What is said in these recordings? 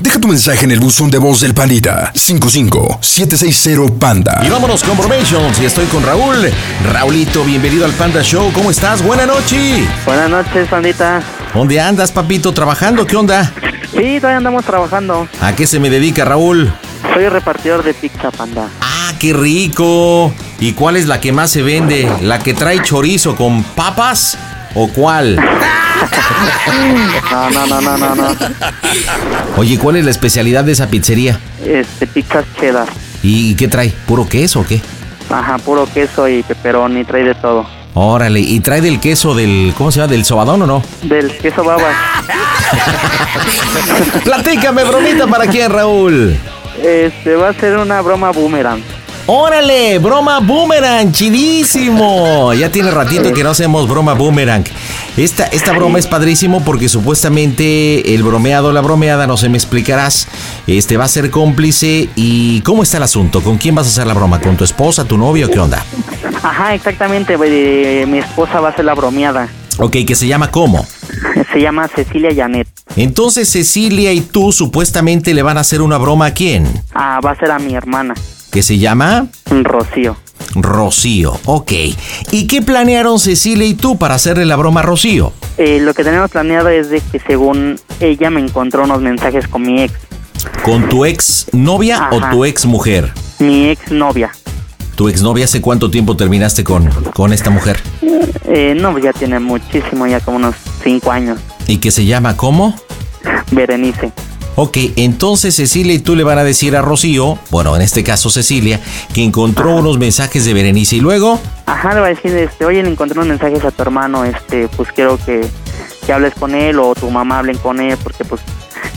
Deja tu mensaje en el buzón de voz del Pandita 55760 Panda. Y vámonos con Formations y estoy con Raúl. Raulito, bienvenido al Panda Show. ¿Cómo estás? Buenas noches. Buenas noches, pandita. ¿Dónde andas, papito? ¿Trabajando? ¿Qué onda? Sí, todavía andamos trabajando. ¿A qué se me dedica, Raúl? Soy repartidor de pizza, panda. ¡Ah, qué rico! ¿Y cuál es la que más se vende? ¿La que trae chorizo con papas o cuál? No, no, no, no, no, no. Oye, ¿cuál es la especialidad de esa pizzería? Este, pizzas cheddar. ¿Y qué trae? ¿Puro queso o qué? Ajá, puro queso y pepperoni, trae de todo. Órale, ¿y trae del queso del, ¿cómo se llama? ¿Del sobadón o no? Del queso baba. Platícame, bromita, ¿para quién, Raúl? Este, va a ser una broma boomerang. ¡Órale! ¡Broma boomerang! ¡Chidísimo! Ya tiene ratito que no hacemos broma boomerang. Esta, esta broma es padrísimo porque supuestamente el bromeado, la bromeada, no sé, me explicarás, este va a ser cómplice. ¿Y cómo está el asunto? ¿Con quién vas a hacer la broma? ¿Con tu esposa, tu novio? ¿Qué onda? Ajá, exactamente. eh, mi esposa va a ser la bromeada. Ok, que se llama ¿cómo? Se llama Cecilia Janet. Entonces Cecilia y tú supuestamente le van a hacer una broma a quién? Ah, va a ser a mi hermana, Que se llama Rocío. Rocío. Ok. ¿Y qué planearon Cecilia y tú para hacerle la broma a Rocío? Eh, lo que tenemos planeado es de que según ella me encontró unos mensajes con mi ex, ¿Con tu ex novia o tu ex mujer? mi ex novia. ¿Tu ex novia hace cuánto tiempo terminaste con, con esta mujer? Eh, no, ya tiene muchísimo, ya como unos cinco años. ¿Y que se llama cómo? Berenice. Ok, entonces Cecilia y tú le van a decir a Rocío, bueno, en este caso Cecilia, que encontró unos mensajes de Berenice y luego, Ajá, le va a decir, este, oye, le encontré unos mensajes a tu hermano, este, pues quiero que, que hables con él o tu mamá hablen con él porque pues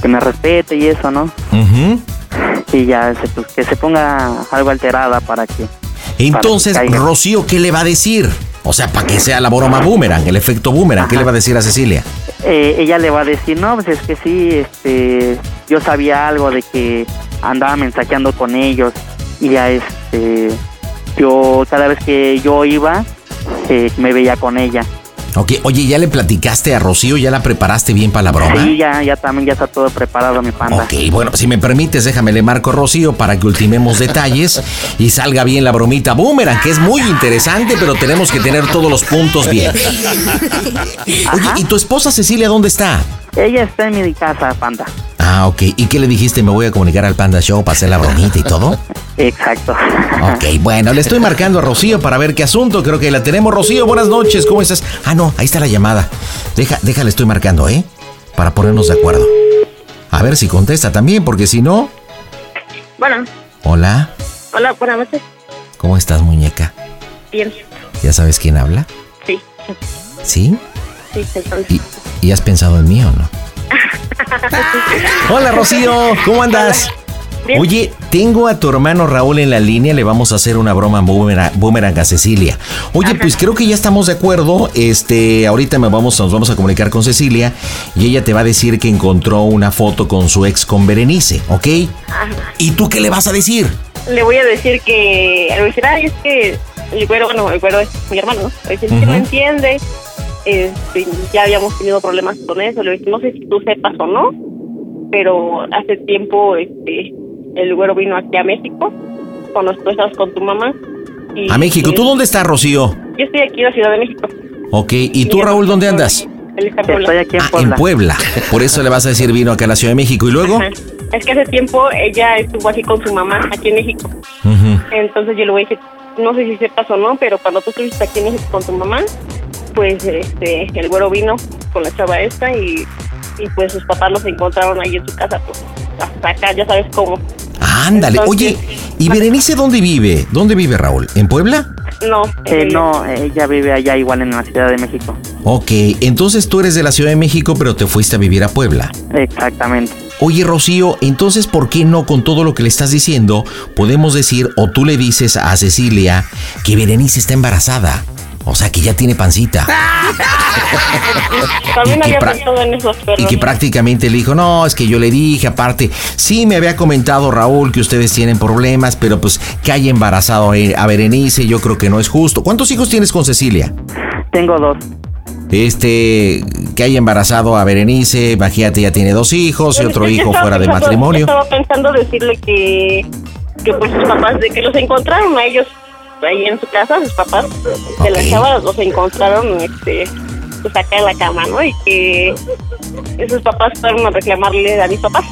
que me respete y eso, ¿no? ujú. Y ya, se- pues que se ponga algo alterada para que... entonces Para que. Rocío, ¿qué le va a decir? O sea, para que sea la broma boomerang, el efecto boomerang, ¿qué le va a decir a Cecilia? Eh, ella le va a decir, no, pues es que sí, este, yo sabía algo de que andaba mensajeando con ellos y ya, este, yo cada vez que yo iba, eh, me veía con ella. Ok, oye, ¿ya le platicaste a Rocío? ¿Ya la preparaste bien para la broma? Sí, ya, ya también ya está todo preparado, mi panda. Ok, bueno, si me permites, déjame le marco a Rocío para que ultimemos detalles y salga bien la bromita boomerang, que es muy interesante, pero tenemos que tener todos los puntos bien. Oye, ¿y tu esposa Cecilia dónde está? Ella está en mi casa, panda. Ah, ok. ¿Y qué le dijiste? Me voy a comunicar al Panda Show para hacer la bromita y todo. Exacto. Ok, bueno, le estoy marcando a Rocío para ver qué asunto. Creo que la tenemos. Rocío, buenas noches. ¿Cómo estás? Ah, no, ahí está la llamada. Deja, déjale, estoy marcando, ¿eh? Para ponernos de acuerdo. A ver si contesta también, porque si no. Bueno, Hola, hola, buenas noches. ¿cómo estás, muñeca? Bien, ¿Ya sabes quién habla? sí, ¿Sí? sí. ¿Y, y has pensado en mí o no? Hola, Rocío, ¿cómo andas? Bien. Oye, tengo a tu hermano Raúl en la línea, le vamos a hacer una broma boomerang, boomerang a Cecilia. Oye, pues creo que ya estamos de acuerdo. Este, ahorita me vamos, nos vamos a comunicar con Cecilia y ella te va a decir que encontró una foto con su ex con Berenice, ¿ok? Ajá. ¿Y tú qué le vas a decir? Le voy a decir que, le voy a decir, ay, es que el güero, bueno, el güero es mi hermano, a decir que no entiende, este, ya habíamos tenido problemas con eso, le decir, no sé si tú sepas o no, pero hace tiempo, este, el güero vino aquí a México, cuando tú estabas con tu mamá. y- A México, ¿tú dónde estás, Rocío? Yo estoy aquí en la Ciudad de México. Ok, ¿y tú, Raúl, dónde andas? En Puebla. Estoy aquí en Ah, Puebla. en Puebla. Por eso le vas a decir vino acá a la Ciudad de México. ¿Y luego? Ajá. es que hace tiempo ella estuvo aquí con su mamá, aquí en México. Entonces yo le voy a decir, no sé si sepas o no, pero cuando tú estuviste aquí en México con tu mamá, pues este, el güero vino con la chava esta y, y pues sus papás los encontraron ahí en su casa, pues hasta acá, ya sabes cómo. Ándale, oye, ¿y Berenice dónde vive? ¿Dónde vive Raúl? ¿En Puebla? No. Eh, no, ella vive allá igual en la Ciudad de México. Ok, entonces tú eres de la Ciudad de México, pero te fuiste a vivir a Puebla. Exactamente. Oye, Rocío, entonces, ¿por qué no con todo lo que le estás diciendo podemos decir o tú le dices a Cecilia que Berenice está embarazada? O sea, que ya tiene pancita. También Y que había pensado en eso, pero Y que prácticamente le dijo, no, es que yo le dije, aparte, sí me había comentado Raúl que ustedes tienen problemas, pero pues que haya embarazado a a Berenice, yo creo que no es justo. ¿Cuántos hijos tienes con Cecilia? Tengo dos. Este, que haya embarazado a Berenice, imagínate, ya tiene dos hijos y otro yo hijo fuera de matrimonio. Yo estaba pensando decirle que, que pues sus papás, de que los encontraron a ellos ahí en su casa, sus papás de la chava los encontraron este pues acá en la cama, ¿no? Y que sus papás fueron a reclamarle a mis papás.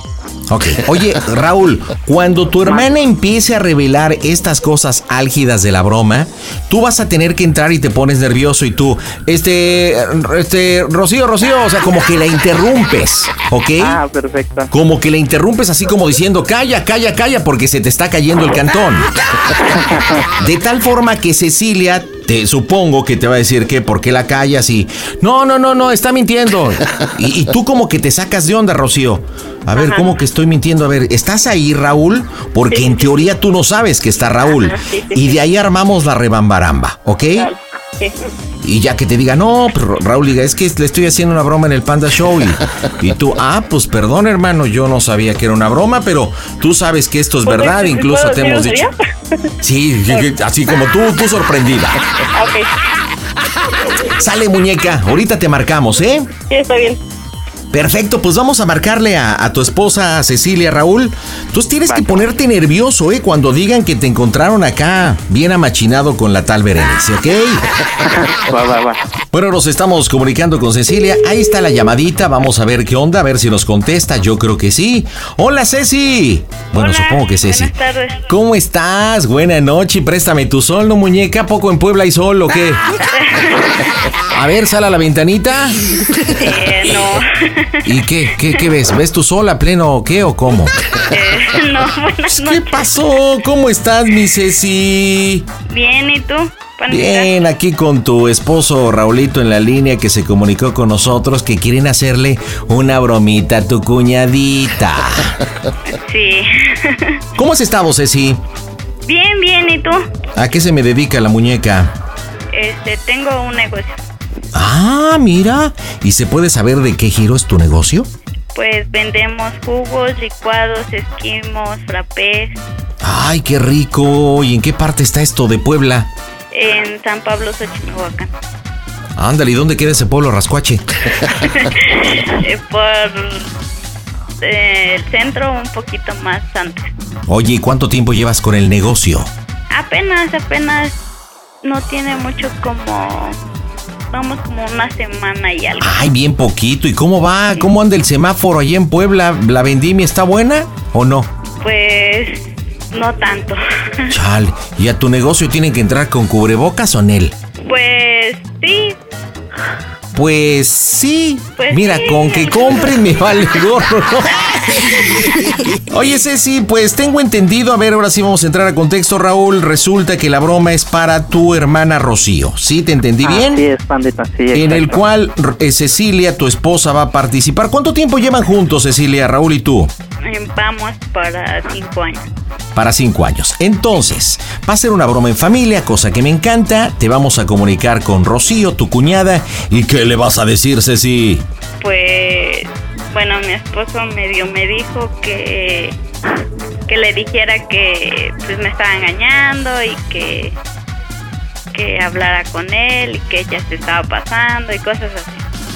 Ok. Oye, Raúl, cuando tu hermana empiece a revelar estas cosas álgidas de la broma, tú vas a tener que entrar y te pones nervioso y tú, este, este, Rocío, Rocío, o sea, como que la interrumpes, ¿ok? Ah, perfecto. Como que la interrumpes así como diciendo, calla, calla, calla, porque se te está cayendo el cantón. De tal forma que Cecilia, te supongo que te va a decir que por qué la callas y, no, no, no, no, está mintiendo. Y, y tú como que te sacas de onda, Rocío. A ver, Ajá. ¿cómo que estoy mintiendo? A ver, ¿estás ahí, Raúl? Porque Sí. en teoría tú no sabes que está Raúl. Ajá, sí, sí, Y de ahí armamos la rebambaramba, ¿ok? Claro. Y ya que te diga, no, pero Raúl diga, es que le estoy haciendo una broma en el Panda Show. Y, y tú, ah, pues perdón, hermano, yo no sabía que era una broma, pero tú sabes que esto es Pues, verdad, ¿sí incluso te hemos dicho. Sí, así como tú, tú sorprendida. ok, Sale, muñeca, ahorita te marcamos, ¿eh? sí, está bien. Perfecto, pues vamos a marcarle a, a tu esposa Cecilia Raúl. Tú tienes que ponerte nervioso, ¿eh? Cuando digan que te encontraron acá, bien amachinado con la tal Berenice, ¿ok? Va, va, va. Bueno, nos estamos comunicando con Cecilia. Ahí está la llamadita. Vamos a ver qué onda, a ver si nos contesta. Yo creo que sí. Hola, Ceci. Bueno, Hola, supongo que Ceci. buenas tardes. ¿Cómo estás? Buena noche. Préstame tu sol, ¿no, muñeca? ¿Poco en Puebla hay sol o qué? A ver, sal a la ventanita. Eh, no. ¿Y qué? ¿Qué, qué ves? ¿Ves tu sol a pleno o qué o cómo? Eh, no, buenas ¿Qué noches. pasó? ¿Cómo estás, mi Ceci? Bien, ¿y tú? Bien, aquí con tu esposo Raulito en la línea que se comunicó con nosotros que quieren hacerle una bromita a tu cuñadita. Sí. ¿Cómo has estado, Ceci? bien, bien, ¿y tú? ¿A qué se me dedica la muñeca? Este, tengo un negocio. Ah, mira. ¿Y se puede saber de qué giro es tu negocio? Pues vendemos jugos, licuados, esquimos, frappés Ay, qué rico. ¿Y en qué parte está esto de Puebla? En San Pablo, Xochimilhuacán. Ándale, ¿y dónde queda ese pueblo rascuache? Por eh, el centro, un poquito más antes. Oye, ¿y cuánto tiempo llevas con el negocio? Apenas, apenas no tiene mucho como... Vamos como una semana y algo. Ay, bien poquito. ¿Y cómo va? ¿Cómo anda el semáforo allá en Puebla? ¿La vendimia está buena o no? Pues no tanto. Chale, ¿y a tu negocio tienen que entrar con cubrebocas o en él? Pues sí, Pues sí. Pues Mira, sí. con que compren me vale gorro. Oye, Ceci, pues tengo entendido, a ver, ahora sí vamos a entrar a contexto, Raúl. Resulta que la broma es para tu hermana Rocío. ¿Sí? ¿Te entendí bien? Así es, pandita, sí. En el exacto. cual eh, Cecilia, tu esposa, va a participar. ¿Cuánto tiempo llevan juntos, Cecilia, Raúl y tú? vamos para cinco años. para cinco años. Entonces, va a ser una broma en familia, cosa que me encanta. Te vamos a comunicar con Rocío, tu cuñada. ¿Y qué le vas a decir, Ceci? Pues, bueno, mi esposo medio me dijo que que le dijera que pues me estaba engañando y que que hablara con él y que ella se estaba pasando y cosas así.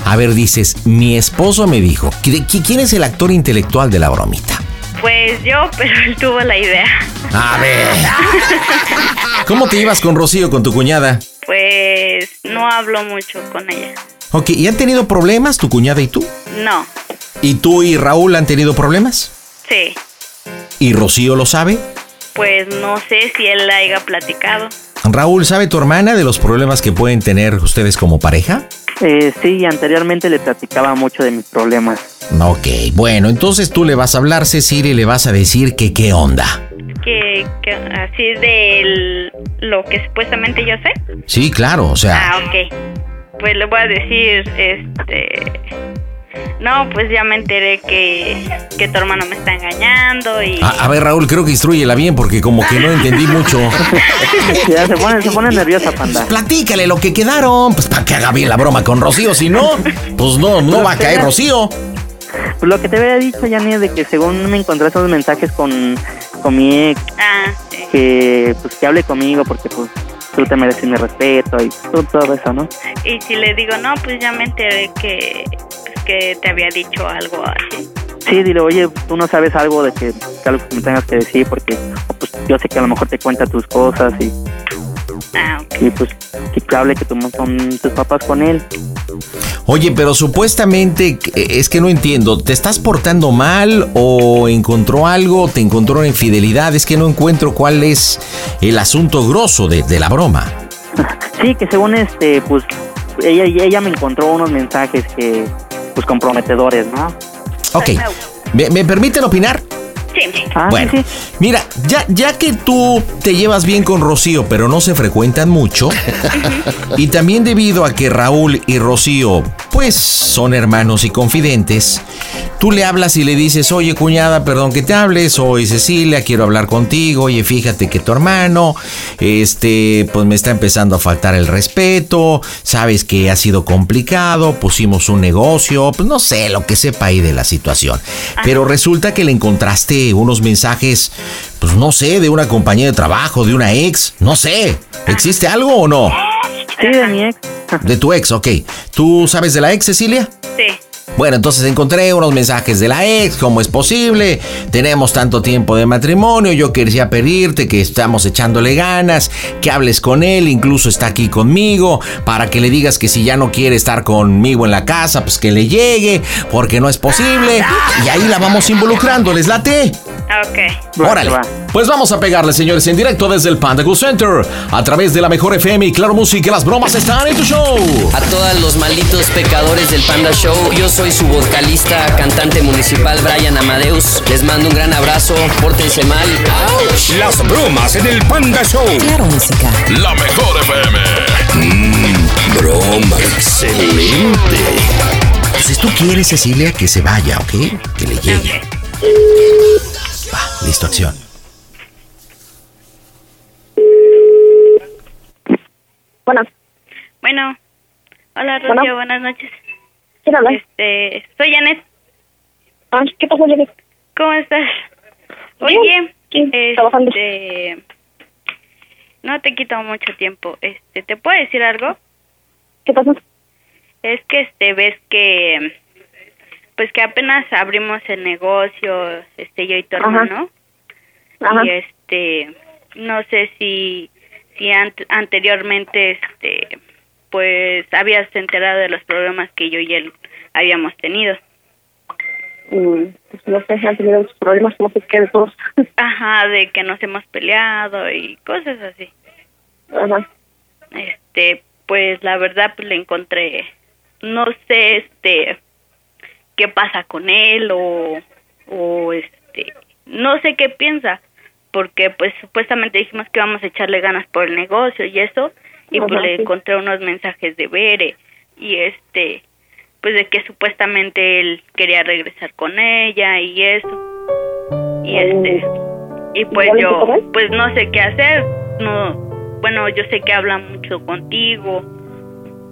A ver, dices, mi esposo me dijo. ¿qui- qui- ¿Quién es el actor intelectual de la bromita? Pues yo, pero él tuvo la idea. A ver. ¿Cómo te ibas con Rocío, con tu cuñada? Pues no hablo mucho con ella. Ok, ¿y han tenido problemas tu cuñada y tú? No, ¿Y tú y Raúl han tenido problemas? Sí. ¿Y Rocío lo sabe? Pues no sé si él la haya platicado. Raúl, ¿sabe tu hermana de los problemas que pueden tener ustedes como pareja? Eh, sí, anteriormente le platicaba mucho de mis problemas. Ok, bueno, entonces tú le vas a hablar, Cecilia, y le vas a decir que qué onda. Que, que así de lo que supuestamente yo sé. Sí, claro, o sea... Ah, ok. Pues le voy a decir, este... No, pues ya me enteré que, que tu hermano me está engañando y... A, a ver, Raúl, creo que instruyela bien porque como que no entendí mucho. Ya se pone, se pone nerviosa, panda. Platícale lo que quedaron, pues para que haga bien la broma con Rocío, si no, pues no, no va a caer Rocío. Pues lo que te había dicho, Yanni, de que según me encontré esos mensajes con, con mi ex, Ah, sí. que pues que hable conmigo porque pues tú te mereces mi respeto y todo, todo eso, ¿no? Y si le digo, no, pues ya me enteré que, pues, que te había dicho algo así. Sí, dile, oye, tú no sabes algo de que, que algo que me tengas que decir porque pues, yo sé que a lo mejor te cuenta tus cosas y, Ah, ok. y pues que te hable que tú son tus papás con él. Oye, pero supuestamente eh, es que no entiendo, ¿te estás portando mal o encontró algo, te encontró una infidelidad? Es que no encuentro cuál es el asunto grosso de, de la broma. Sí, que según este, pues ella, ella me encontró unos mensajes que, pues comprometedores, ¿no? Ok, ¿me, me permiten opinar? Sí. Ah, Bueno, sí, sí. mira, ya, ya que tú te llevas bien con Rocío, pero no se frecuentan mucho, y también debido a que Raúl y Rocío, pues, son hermanos y confidentes, tú le hablas y le dices, oye cuñada, perdón que te hables, soy Cecilia, quiero hablar contigo, oye, fíjate que tu hermano, este, pues me está empezando a faltar el respeto, sabes que ha sido complicado, pusimos un negocio, pues no sé, lo que sepa ahí de la situación. Pero resulta que le encontraste unos mensajes, pues no sé, de una compañía de trabajo, de una ex, no sé, ¿existe algo o no? Sí, de mi ex. De tu ex, ok. ¿Tú sabes de la ex, Cecilia? Sí. Bueno, entonces encontré unos mensajes de la ex, ¿cómo es posible? Tenemos tanto tiempo de matrimonio, yo quería pedirte que estamos echándole ganas, que hables con él, incluso está aquí conmigo, para que le digas que si ya no quiere estar conmigo en la casa, pues que le llegue, porque no es posible. Y ahí la vamos involucrando, ¿les late? Ok. Órale. va. Pues vamos a pegarle, señores, en directo desde el Panda Cool Center, a través de la mejor FM y Claro Música, las bromas están en tu show. A todos los malditos pecadores del Panda Show, yo soy su vocalista, cantante municipal Brian Amadeus. Les mando un gran abrazo, pórtense mal. Las bromas en el Panda Show. Claro, música. La mejor FM. Mmm, broma excelente. Pues si tú quieres, Cecilia, que se vaya, ¿ok? Que le llegue. Va, listo, acción. Bueno, Bueno. Hola, Rocío, Bueno. buenas noches. ¿quién habla? Este, soy Janet. Ah, ¿Qué pasó, Jenny? ¿Cómo estás? Bien, Oye, sí, trabajando. este, no te quito mucho tiempo. Este, ¿te puedo decir algo? ¿Qué pasó? Es que este ves que pues que apenas abrimos el negocio, este yo y tu hermano. Ajá. Y este no sé si si ant- anteriormente este pues habías enterado de los problemas que yo y él habíamos tenido. Mm, pues no sé, han tenido muchos problemas, no sé qué todos. Ajá, de que nos hemos peleado y cosas así. Ajá. Este, pues la verdad pues le encontré no sé este qué pasa con él o o este no sé qué piensa porque pues supuestamente dijimos que íbamos a echarle ganas por el negocio y eso y pues le encontré unos mensajes de Bere y este pues de que supuestamente él quería regresar con ella y eso y este y pues ¿Ya hablaste yo pues no sé qué hacer no bueno yo sé que habla mucho contigo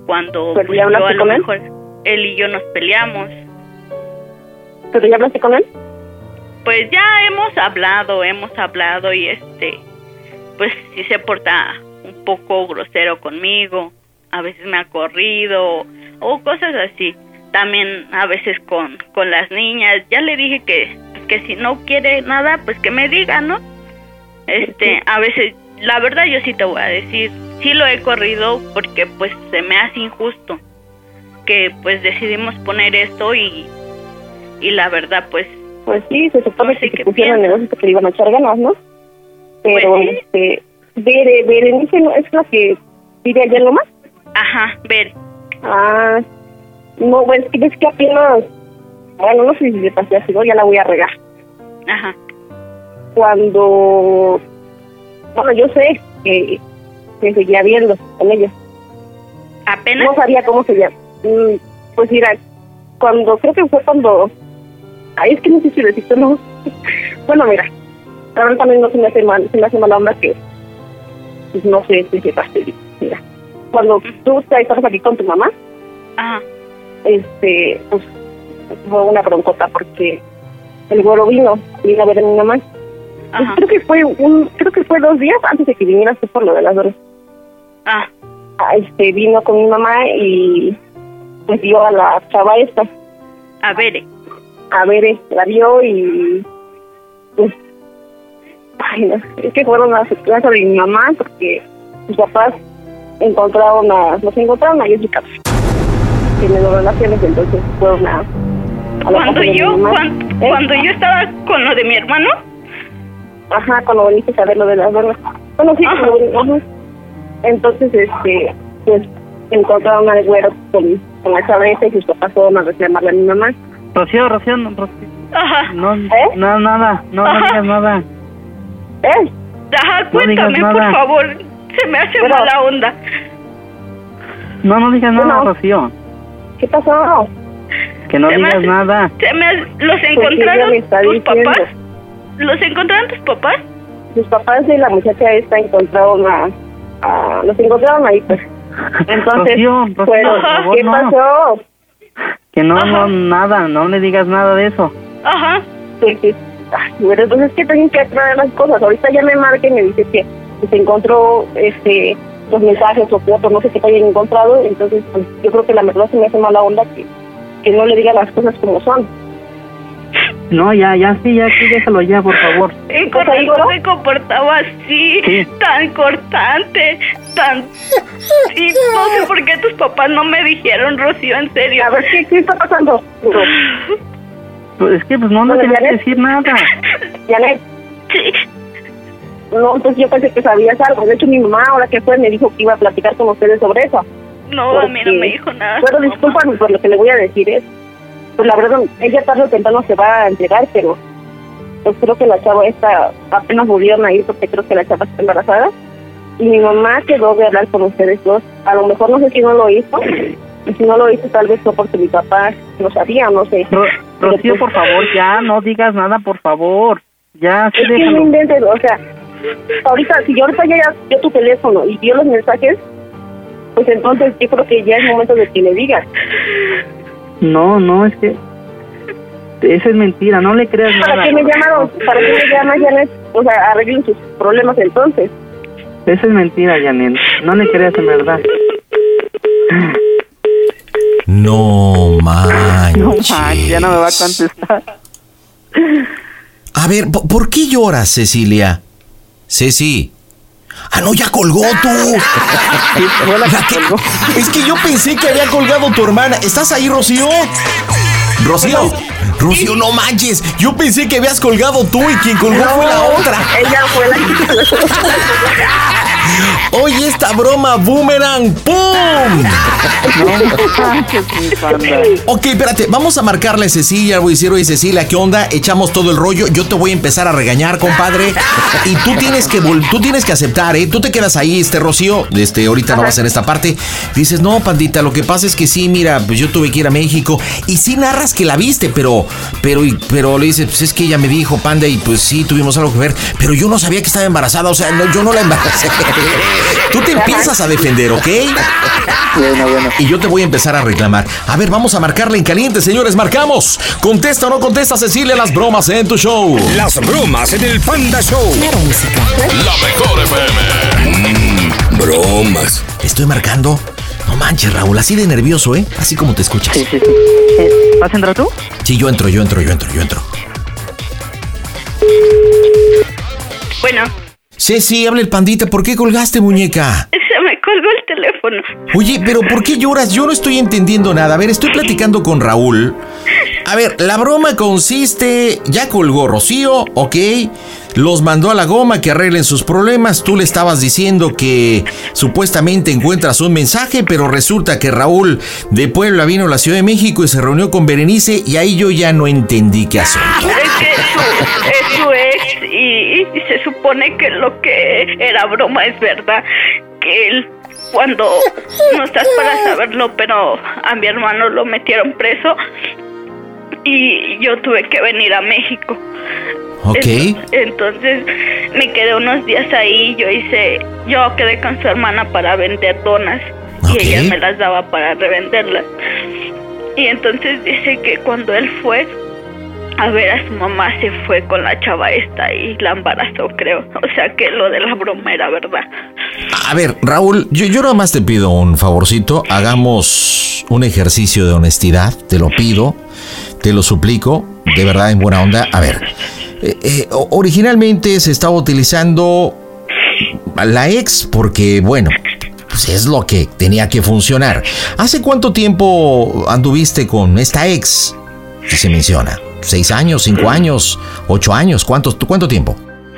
cuando ¿Pero pues, yo a lo mejor él y yo nos peleamos ¿Pero ya hablaste con él? pues ya hemos hablado, hemos hablado y este, pues sí se porta un poco grosero conmigo, a veces me ha corrido o cosas así. También a veces con, con las niñas, ya le dije que, que si no quiere nada, pues que me diga, ¿no? Este, a veces, la verdad yo sí te voy a decir, sí lo he corrido porque pues se me hace injusto que pues decidimos poner esto y, y la verdad pues Pues sí, se supone que ¿qué se pusieron negocios que le iban a echar ganas, ¿no? Pero, Pues este, Bere, Berenice, ¿no? ¿Es la que vive allá en Lomas? Ajá, ver. Ah, no, bueno, es que ves que apenas, bueno, no sé si le pasé así, ¿no? ya la voy a regar. Ajá. Cuando, bueno, yo sé que, que seguía viendo con ella. ¿Apenas? No sabía cómo se llama. Mm, Pues mira, cuando, creo que fue cuando, ay, es que no sé si decirte no. bueno, mira, la verdad también no se me hace mal, se me hace mala onda que, pues no sé si sepaste, mira. Cuando tú estabas aquí con tu mamá, Ajá. este, pues fue una broncota porque el güero vino, vino a ver a mi mamá. Pues, creo que fue un, creo que fue dos días antes de que vinieras tú por lo de las donas. Ah, Ah, Este, vino con mi mamá y pues vio a la chava esta, a ver. A ver, eh, la vio y pues, ay no, es que fueron a su casa de mi mamá porque sus papás encontraron a, los encontraron su casa. Tienen relaciones, entonces fueron a, a la casa Cuando mi yo, mamá. cuando, ¿Eh? cuando yo estaba con lo de mi hermano, Ajá, cuando viniste a ver lo de las donas. Bueno, sí, Ajá. cuando- ajá. Entonces, este, pues, encontraron al güero con, con la chava esa y sus papás fueron a reclamarle a mi mamá. Rocío, Rocío, no, Rocío, ajá, no, ¿Eh? no, nada, no, no digas nada. ¿Eh? ajá, cuéntame, por favor. Se me hace Bueno. mala onda. No, no digas nada, Bueno. Rocío, ¿Qué pasó? que no Se me digas hace- nada. Se me ¿Los ella encontraron tus diciendo. papás? ¿Los encontraron tus papás? Sus papás de la muchacha esta encontraron a... a los encontraron ahí, pues. Entonces, Rocío, Rocío, bueno, por favor, ¿qué no. pasó? Que no, Ajá. no, nada, no le digas nada de eso. Ajá. Pues, sí. Ay, bueno, entonces es que tienen que aclarar las cosas. Ahorita ya me marca y me dice que, que se encontró este los mensajes o fotos, no sé qué te hayan encontrado. Entonces, pues, yo creo que la verdad se me hace mala onda que, que no le diga las cosas como son. No, ya, ya, sí, ya, sí, déjalo ya, por favor. Y ¿Cosa con razón se comportaba así, Sí. tan cortante, tan... Y no sé por qué tus papás no me dijeron, Rocío, en serio. A ver, ¿qué, qué está pasando? Pues es que pues no, no tienes ya que decir nada. Janet, Sí. no, entonces yo pensé que sabías algo. De hecho, mi mamá, ahora que fue, me dijo que iba a platicar con ustedes sobre eso. No, a mí no Porque- me dijo nada. Bueno, discúlpame por lo que le voy a decir, ¿eh? Pues la verdad, ella tarde o temprano se va a entregar, pero pues creo que la chava esta apenas volvieron a ir porque creo que la chava está embarazada. Y mi mamá quedó de hablar con ustedes dos. A lo mejor no sé si no lo hizo. Y si no lo hizo, tal vez fue porque mi papá no sabía, no sé. Ro- Rocío, pues, por favor, ya, no digas nada, por favor. Ya, sí, Es que no déjalo. inventes, o sea, ahorita, si yo ahorita ya dio tu teléfono y vio los mensajes, pues entonces yo creo que ya es momento de que le digas. No, no, es que... Eso es mentira, no le creas nada. ¿Para qué me llamaron? ¿Para qué me llamas, Janet? O sea, arreglen sus problemas entonces. Eso es mentira, Janet. No le creas en verdad. No No manches. manches, ya no me va a contestar. A ver, ¿po- ¿por qué lloras, Cecilia? Ceci. Ah, no, ya colgó tú. La que- colgó. Es que yo pensé que había colgado tu hermana. ¿Estás ahí, Rocío? Rocío. Rocío, no manches. Yo pensé que habías colgado tú y quien colgó fue la otra. Ella fue la que... Oye, esta broma boomerang. ¡Pum! Ok, espérate, vamos a marcarle a Cecilia, voy a decir, oye Cecilia, ¿qué onda? Echamos todo el rollo, yo te voy a empezar a regañar, compadre, y tú tienes que tú tienes que aceptar, ¿eh? Tú te quedas ahí, este Rocío, este, ahorita no vas en esta parte, dices, no, pandita, lo que pasa es que sí, mira, pues yo tuve que ir a México, y sí narras que la viste, pero, pero, y- pero le dices, pues es que ella me dijo, panda, y pues sí, tuvimos algo que ver, pero yo no sabía que estaba embarazada, o sea, no, yo no la embaracé. Tú te empiezas a defender, ¿ok? Bueno, bueno. Y yo te voy a empezar a reclamar. A ver, vamos a marcarle en caliente, señores. Marcamos. Contesta o no contesta, Cecilia, las bromas en tu show. Las bromas en el Panda Show. La mejor FM. Mm, bromas. Estoy marcando. No manches, Raúl, así de nervioso, ¿eh? Así como te escuchas. Sí, sí, sí. Eh, ¿Vas a entrar tú? Sí, yo entro, yo entro, yo entro, yo entro. Bueno, Ceci, habla el pandita. ¿Por qué colgaste, muñeca? se me colgó el teléfono. Oye, pero ¿por qué lloras? Yo no estoy entendiendo nada. A ver, estoy platicando con Raúl. A ver, la broma consiste, ya colgó Rocío, ok, los mandó a la goma que arreglen sus problemas, tú le estabas diciendo que supuestamente encuentras un mensaje, pero resulta que Raúl de Puebla vino a la Ciudad de México y se reunió con Berenice y ahí yo ya no entendí qué hacer. Es que es su ex y, y se supone que lo que era broma es verdad, que él cuando no estás para saberlo, pero a mi hermano lo metieron preso y yo tuve que venir a México. Ok. Entonces me quedé unos días ahí, yo hice, yo quedé con su hermana para vender donas y ella me las daba para revenderlas. Y entonces dice que cuando él fue a ver a su mamá se fue con la chava esta y la embarazó, creo. O sea que lo de la broma era verdad. A ver, Raúl, yo, yo nada más te pido un favorcito, hagamos un ejercicio de honestidad, te lo pido, te lo suplico, de verdad en buena onda. A ver, eh, eh, originalmente se estaba utilizando la ex porque, bueno, pues es lo que tenía que funcionar. ¿Hace cuánto tiempo anduviste con esta ex que se menciona? ¿Seis años, cinco años, ocho años? ¿Cuánto, cuánto tiempo?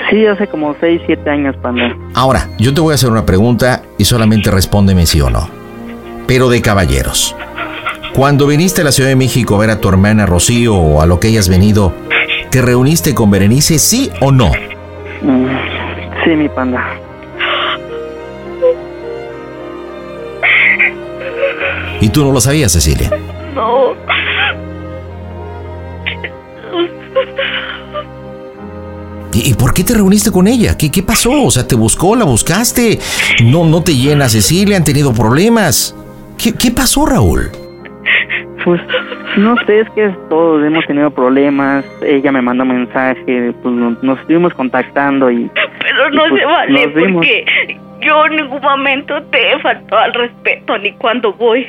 Sí, hace como 6, 7 años, panda. Ahora, yo te voy a hacer una pregunta y solamente respóndeme sí o no. Pero de caballeros. Cuando viniste a la Ciudad de México a ver a tu hermana Rocío o a lo que hayas venido, ¿te reuniste con Berenice, sí o no? Mm, Sí, mi panda. Y tú no lo sabías, Cecilia. No. ¿Y, y por qué te reuniste con ella? ¿Qué, ¿Qué pasó? O sea, ¿te buscó? ¿La buscaste? No, no te llena Cecilia, han tenido problemas. ¿Qué, qué pasó, Raúl? Pues no sé, es que todos hemos tenido problemas. Ella me mandó mensaje, pues nos, estuvimos contactando y Pero no Y pues se vale porque yo en ningún momento te he faltado al respeto ni cuando voy.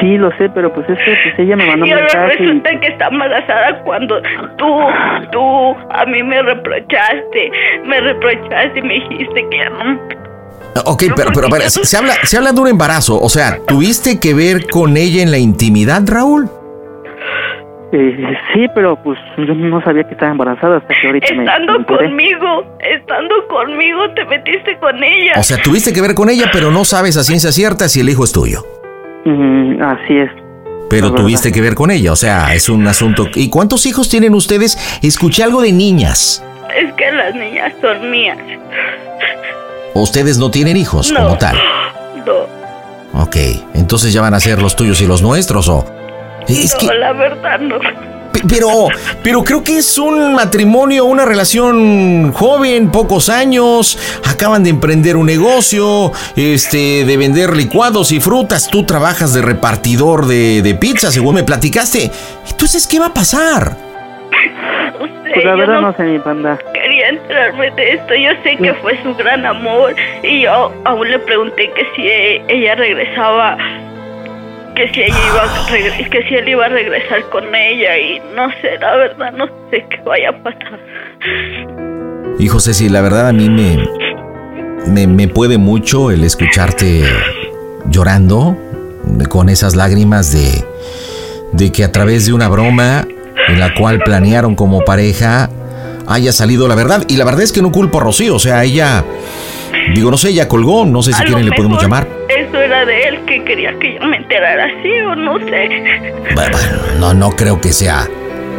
sí, lo sé, pero pues es que pues, ella me mandó Y ahora y resulta que está embarazada cuando tú, tú a mí me reprochaste, me reprochaste y me dijiste que ya no. Ok, pero, pero, pero, se, se habla, se habla de un embarazo. O sea, ¿tuviste que ver con ella en la intimidad, Raúl? eh, sí, pero pues yo no sabía que estaba embarazada hasta que ahorita me- me Estando enteré. conmigo, estando conmigo te metiste con ella. O sea, tuviste que ver con ella, pero no sabes a ciencia cierta si el hijo es tuyo. Mm, así es. Pero tuviste verdad. que ver con ella, o sea, es un asunto. ¿Y cuántos hijos tienen ustedes? Escuché algo de niñas. Es que las niñas son mías. Ustedes no tienen hijos No. como tal. No, Ok, entonces ya van a ser los tuyos y los nuestros, o. Es no, que. la verdad no. Pe- Pero, pero creo que es un matrimonio, una relación joven, pocos años, acaban de emprender un negocio, este, de vender licuados y frutas. Tú trabajas de repartidor de, de pizza, según me platicaste. Entonces, ¿qué va a pasar? Pues la yo verdad no no sé, mi panda. quería enterarme de esto. Yo sé que fue su gran amor y yo aún le pregunté que si ella regresaba, que si ella iba, a que si él iba a regresar con ella y no sé, la verdad no sé qué vaya a pasar. Hijo Ceci, la verdad a mí me, me, me puede mucho el escucharte llorando con esas lágrimas de, de que a través de una broma en la cual planearon como pareja haya salido la verdad. Y la verdad es que no culpo a Rocío, o sea, ella, digo, no sé, ella colgó, no sé si quieren le podemos llamar. Eso era de él que quería que yo me enterara así o no sé. Bueno, bueno, no, no creo que sea.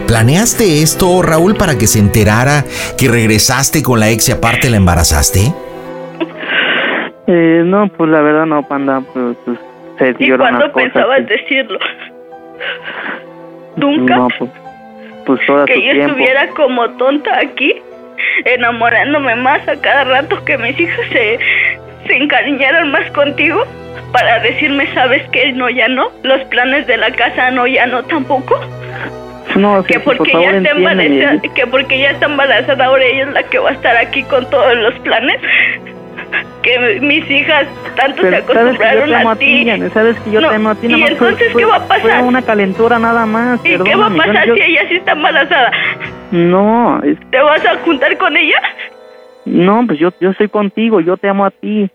¿Planeaste esto, Raúl, para que se enterara que regresaste con la ex y aparte la embarazaste? Eh, no, pues la verdad no, panda. Pues, pues se ¿Y dieron cuándo las cosas. pensabas y- decirlo? ¿Nunca? No, pues, pues que su yo tiempo. estuviera como tonta aquí, enamorándome más a cada rato que mis hijos se, se encariñaran más contigo para decirme, ¿sabes qué? No, ya no. Los planes de la casa, no, ya no tampoco. No, Que porque ya está embarazada, que porque ya está embarazada ahora ella es la que va a estar aquí con todos los planes. Que mis hijas tanto Pero se acostumbraron a ti, sabes que yo te amo a ti, ¿y entonces fue- qué va a pasar? Fue una calentura nada más, ¿Y qué va a yo- pasar yo- si ella sí está embarazada? No, es- ¿Te vas a juntar con ella? no, pues yo, yo estoy contigo, yo te amo a ti.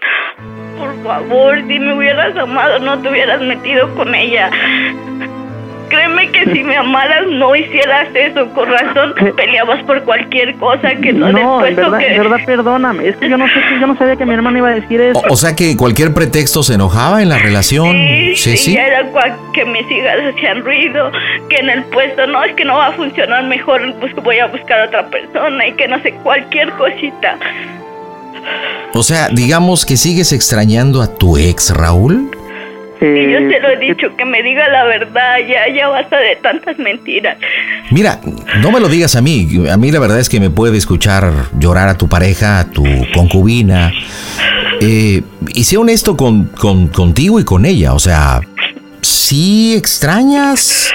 Por favor, si me hubieras amado no te hubieras metido con ella. Créeme que si me amaras no hicieras eso, con razón peleabas por cualquier cosa que no, no en verdad, en verdad perdóname, es que yo no sé yo no sabía que mi hermano iba a decir eso. O, sea que cualquier pretexto se enojaba en la relación. Sí, sí, era que mis hijas hacían ruido, que en el puesto no es que no va a funcionar mejor, pues voy a buscar a otra persona y que no sé cualquier cosita. O sea, digamos que sigues extrañando a tu ex, Raúl. Y yo te lo he dicho, que me diga la verdad, ya, ya basta de tantas mentiras. Mira, no me lo digas a mí, a mí la verdad es que me puede escuchar llorar a tu pareja, a tu concubina. Eh, y sé honesto con, contigo y con ella, o sea, ¿sí extrañas?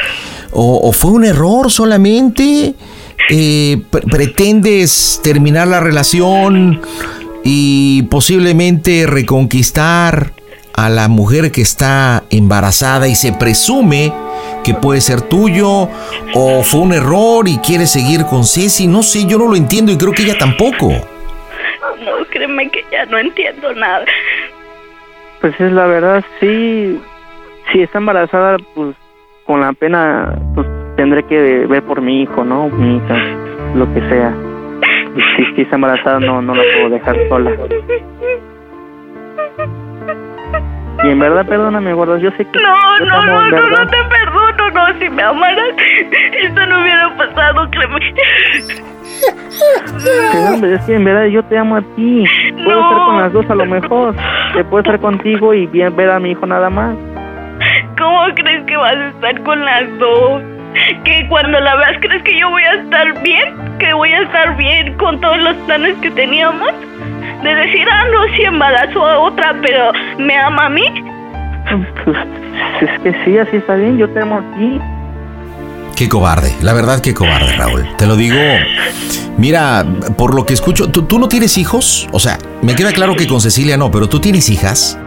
¿O, fue un error solamente? Eh, ¿Pretendes terminar la relación y posiblemente reconquistar a la mujer que está embarazada y se presume que puede ser tuyo o fue un error y quiere seguir con Ceci. No sé, yo no lo entiendo y creo que ella tampoco. No, créeme que ya no entiendo nada. Pues es la verdad, sí. Si está embarazada, pues con la pena, pues tendré que ver por mi hijo, ¿no? Mi hija, lo que sea. Si, si está embarazada, no, no la puedo dejar sola. Y en verdad, perdóname, gordo, yo sé que... No, no, no, no, no te perdono, no, si me amaras, esto no hubiera pasado, créeme. Pero, es que en verdad yo te amo a ti. Puedo estar con las dos a lo mejor. Te puedo estar contigo y bien ver a mi hijo nada más. ¿Cómo crees que vas a estar con las dos? Que cuando la veas crees que yo voy a estar bien, que voy a estar bien con todos los planes que teníamos de decir, ah, no, si embarazo a otra, pero ¿me ama a mí? Pues es que sí, así está bien, yo te amo a ti. Qué cobarde, la verdad qué cobarde, Raúl. Te lo digo, mira, por lo que escucho, ¿tú, ¿tú no tienes hijos? O sea, me queda claro que con Cecilia no, pero ¿tú tienes hijas?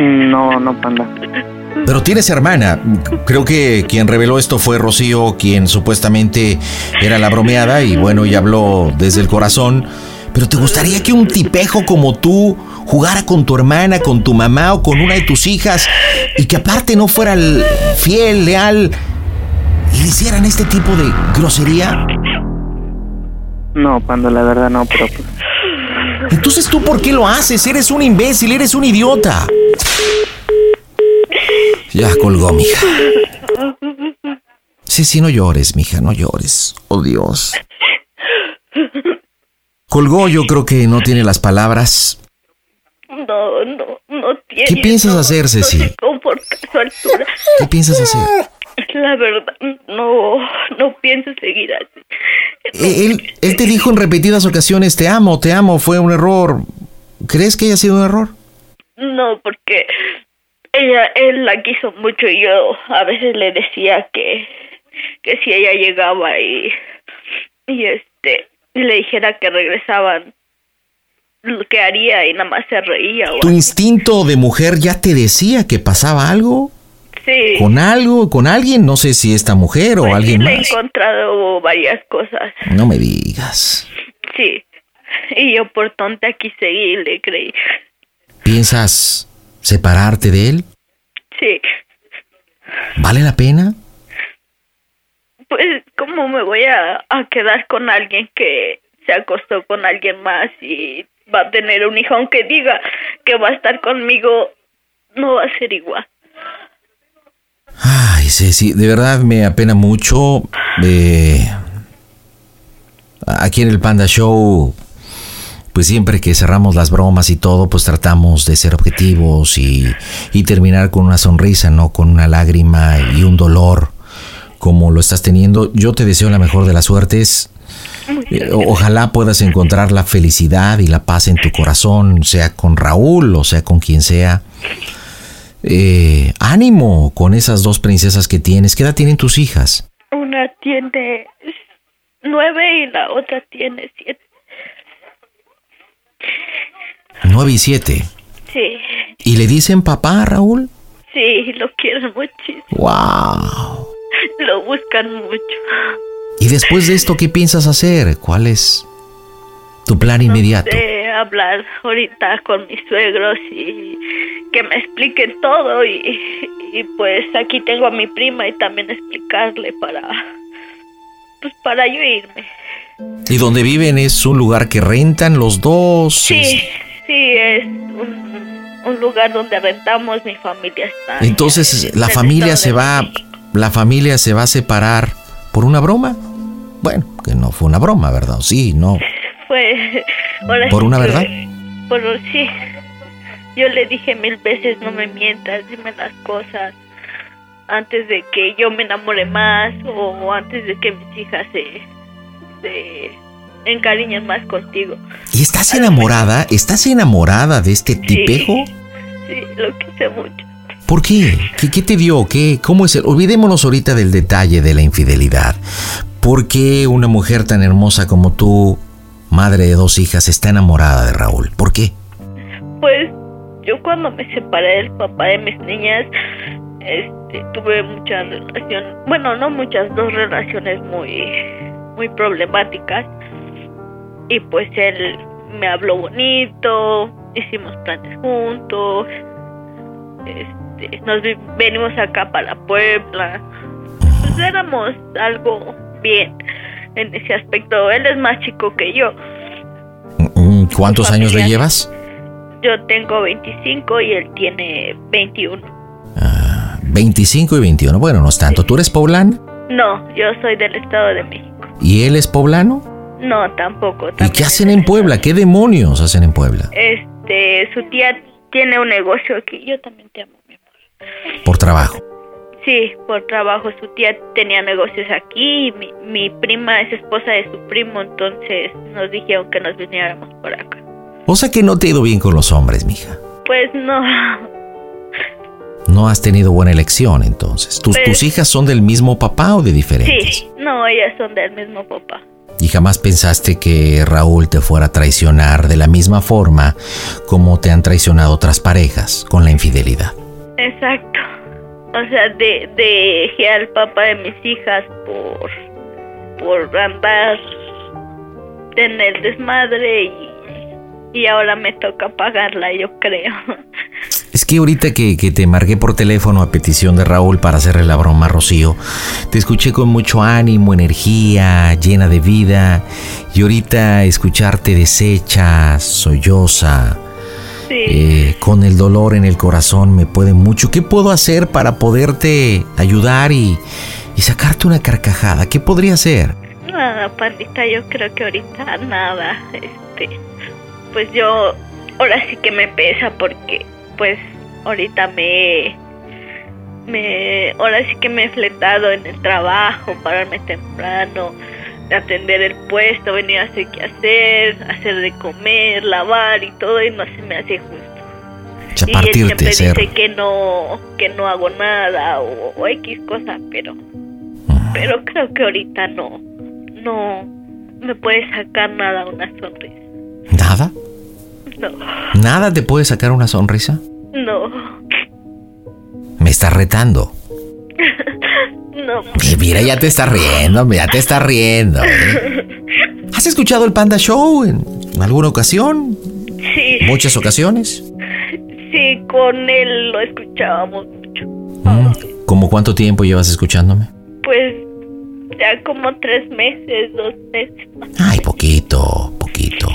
No, no, panda. Pero tienes hermana. Creo que quien reveló esto fue Rocío, quien supuestamente era la bromeada y bueno, y habló desde el corazón. Pero ¿te gustaría que un tipejo como tú jugara con tu hermana, con tu mamá o con una de tus hijas y que aparte no fuera fiel, leal y hicieran este tipo de grosería? No, cuando la verdad no, pero... Entonces tú por qué lo haces? Eres un imbécil, eres un idiota. Ya colgó, mija. Sí, sí, no llores, mija, no llores. Oh, Dios. Colgó, yo creo que no tiene las palabras. No, no, no tiene. ¿Qué piensas hacer, Ceci? ¿Qué piensas hacer? La verdad, no, no pienso seguir así. Eh, él, él te dijo en repetidas ocasiones, te amo, te amo, fue un error. ¿Crees que haya sido un error? No, porque ella, él la quiso mucho y yo a veces le decía que, que si ella llegaba y, y este, y le dijera que regresaban, lo que haría y nada más se reía. ¿Tu instinto de mujer ya te decía que pasaba algo? Sí. ¿Con algo? ¿Con alguien? No sé si esta mujer o pues alguien sí, más. Le he encontrado varias cosas. No me digas. Sí. Y yo por tonta quise ir, le creí. ¿Piensas separarte de él? Sí. ¿Vale la pena? Pues, ¿cómo me voy a, quedar con alguien que se acostó con alguien más y va a tener un hijo? Aunque diga que va a estar conmigo, no va a ser igual. Ay, Ceci, de verdad me apena mucho. Eh, aquí en el Panda Show, pues siempre que cerramos las bromas y todo, pues tratamos de ser objetivos y, y terminar con una sonrisa, no con una lágrima y un dolor como lo estás teniendo. Yo te deseo la mejor de las suertes. Eh, ojalá puedas encontrar la felicidad y la paz en tu corazón, sea con Raúl o sea con quien sea. Eh, ánimo con esas dos princesas que tienes. ¿Qué edad tienen tus hijas? Una tiene nueve y la otra tiene siete. Nueve y siete. Sí. ¿Y le dicen papá, Raúl? Sí, lo quiero muchísimo. Wow. Lo buscan mucho. ¿Y después de esto qué piensas hacer? ¿Cuál es tu plan inmediato? hablar ahorita con mis suegros y, que me expliquen todo y, y pues aquí tengo a mi prima y también explicarle para pues para yo irme. ¿Y donde viven es un lugar que rentan los dos? Sí, sí, es un, un lugar donde rentamos, mi familia está. Entonces, la familia se va la familia se va a separar por una broma. Bueno, que no fue una broma, ¿verdad? Sí, no. Fue por una verdad. Por sí. Yo le dije mil veces, no me mientas, dime las cosas antes de que yo me enamore más o antes de que mis hijas se, se encariñen más contigo. ¿Y estás enamorada? ¿Estás enamorada de este tipejo? Sí, lo quise mucho. ¿Por qué? ¿Qué, te dio? ¿Qué, ¿Cómo es el? Olvidémonos ahorita del detalle de la infidelidad. ¿Por qué una mujer tan hermosa como tú, madre de dos hijas, está enamorada de Raúl? ¿Por qué? Pues yo cuando me separé del papá de mis niñas, este, tuve muchas relaciones, bueno, no muchas, dos relaciones muy, muy problemáticas. Y pues él me habló bonito, hicimos planes juntos, este, nos venimos acá para Puebla. Pues éramos algo bien en ese aspecto. Él es más chico que yo. Mm, ¿Cuántos años le llevas? Yo tengo 25 y él tiene 21. Ah, 25 y 21. Bueno, no es tanto. ¿Tú eres poblano? No, yo soy del Estado de México. ¿Y él es poblano? No, tampoco. ¿Y qué hacen en Puebla? ¿Qué demonios hacen en Puebla? Este, su tía tiene un negocio aquí. Yo también te amo. Por trabajo. Sí, por trabajo. Su tía tenía negocios aquí y mi, mi prima es esposa de su primo, entonces nos dijeron que nos viniéramos por acá. O sea que no te ha ido bien con los hombres, mija. Pues no. No has tenido buena elección, entonces. ¿Tus, Pues- ¿Tus hijas son del mismo papá o de diferentes? Sí, no, ellas son del mismo papá. Y jamás pensaste que Raúl te fuera a traicionar de la misma forma como te han traicionado otras parejas con la infidelidad. Exacto. O sea, de, dejé al papá de mis hijas por, por andar en el desmadre y, y ahora me toca pagarla, yo creo. Es que ahorita que, que te marqué por teléfono a petición de Raúl para hacerle la broma a Rocío, te escuché con mucho ánimo, energía, llena de vida, y ahorita escucharte deshecha, solloza, Sí. eh, con el dolor en el corazón me puede mucho. ¿Qué puedo hacer para poderte ayudar y, y sacarte una carcajada? ¿Qué podría hacer? Nada, pandita, yo creo que ahorita nada. Este, pues yo ahora sí que me pesa porque, pues, ahorita me, me, ahora sí que me he fletado en el trabajo, pararme temprano, atender el puesto, venir a hacer qué hacer, hacer de comer, lavar y todo y no se me hace justo. Y él siempre hacer. dice que no, que no hago nada o, o X cosa, pero, pero creo que ahorita no, no me puede sacar nada una sonrisa. ¿Nada? No, ¿Nada te puede sacar una sonrisa? no, Me estás retando. Eh, mira, ya te estás riendo, ya te estás riendo. ¿eh? ¿Has escuchado el Panda Show en alguna ocasión? Sí, ¿Muchas ocasiones? sí, con él lo escuchábamos mucho. Mm, ¿Cómo cuánto tiempo llevas escuchándome? Pues ya como tres meses, dos meses. Ay, poquito, poquito.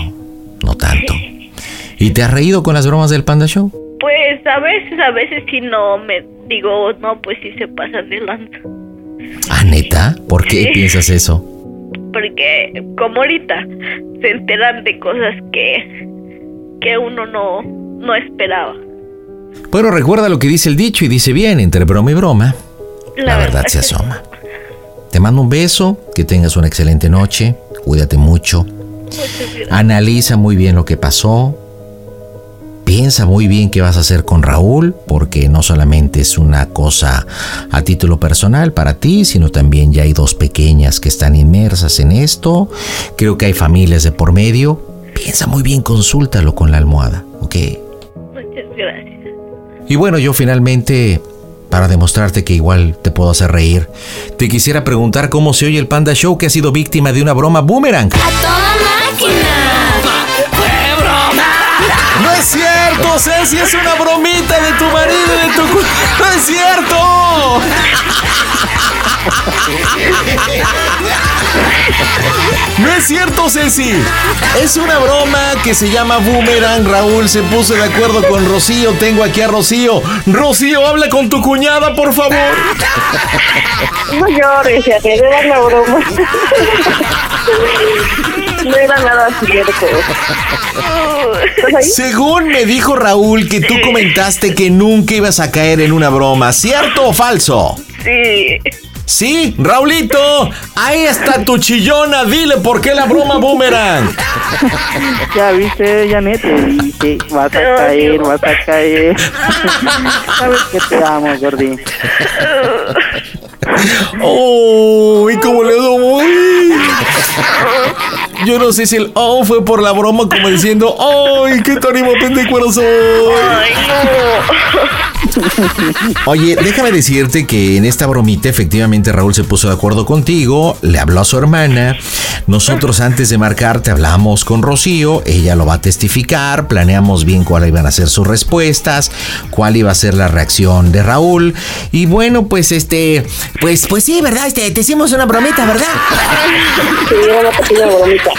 No tanto. ¿Y te has reído con las bromas del Panda Show? Pues a veces, a veces sí no me digo, no, pues sí se pasan de lanza. ¿Ah, neta? ¿Por qué Sí. piensas eso? Porque como ahorita se enteran de cosas que, que uno no, no esperaba. Bueno, recuerda lo que dice el dicho y dice bien, entre broma y broma, la verdad se asoma. Te mando un beso, que tengas una excelente noche, cuídate mucho, analiza muy bien lo que pasó, piensa muy bien qué vas a hacer con Raúl, porque no solamente es una cosa a título personal para ti, sino también ya hay dos pequeñas que están inmersas en esto, creo que hay familias de por medio, piensa muy bien, consúltalo con la almohada, ¿ok? Muchas gracias. Y bueno, yo finalmente, para demostrarte que igual te puedo hacer reír, te quisiera preguntar cómo se oye el Panda Show que ha sido víctima de una broma boomerang. ¡A toda máquina! Cierto! Ceci, es una bromita de tu marido y de tu... ¡No es cierto! No es cierto, Ceci. Es una broma que se llama Boomerang. Raúl se puso de acuerdo con Rocío. Tengo aquí a Rocío. Rocío, habla con tu cuñada, por favor. No llores, ya te era la broma. No era nada cierto. Según me dijo Raúl que tú comentaste que nunca ibas a caer en una broma, ¿cierto o falso? Sí. Sí, Raulito, ahí está tu chillona, dile por qué la broma boomerang. Ya viste, Janet, te dije, vas a caer, vas a caer. Sabes que te amo, Gordi. Oh, y cómo le doy. Yo no sé si el oh fue por la broma como diciendo, ay, qué tan de corazón. Ay, no. Oye, déjame decirte que en esta bromita efectivamente Raúl se puso de acuerdo contigo, le habló a su hermana, nosotros antes de marcarte hablamos con Rocío, ella lo va a testificar, planeamos bien cuáles iban a ser sus respuestas, cuál iba a ser la reacción de Raúl y bueno, pues este, pues pues sí, ¿verdad? Este, te hicimos una bromita, ¿verdad? Sí, una pequeña bromita.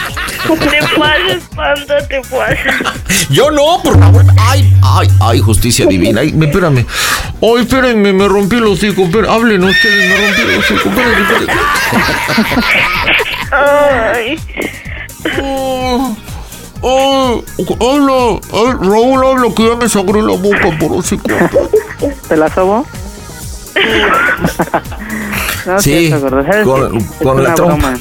Te pasas, panda, te pasas. Yo no, por favor. Ay, ay, ay, justicia divina. Ay, me- espérame. Ay, espérenme, me rompí el hocico. Hablen ustedes, me rompí el hocico. Espérenme, espérenme. Ay. Oh, oh, hola, ay, Raúl habla que ya me sangró la boca por hocico. ¿Te la sobo? no, Sí, cierto, gordo. ¿Sabes con- con la trompa.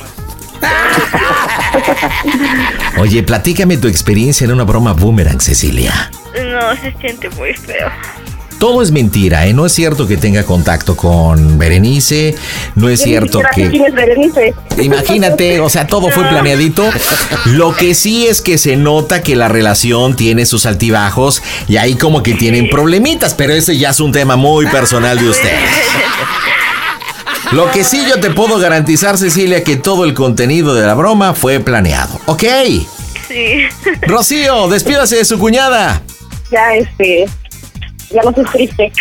Oye, platícame tu experiencia en una broma boomerang, Cecilia. No, se siente muy feo. Todo es mentira, ¿eh? No es cierto que tenga contacto con Berenice, no es cierto que... quién es Berenice. Imagínate, o sea, todo fue planeadito. Lo que sí es que se nota que la relación tiene sus altibajos y ahí como que tienen problemitas, pero ese ya es un tema muy personal de usted. Lo que sí yo te puedo garantizar, Cecilia, que todo el contenido de la broma fue planeado. ¿Ok? Sí. Rocío, despídase de su cuñada. Ya, este. Ya no soy triste.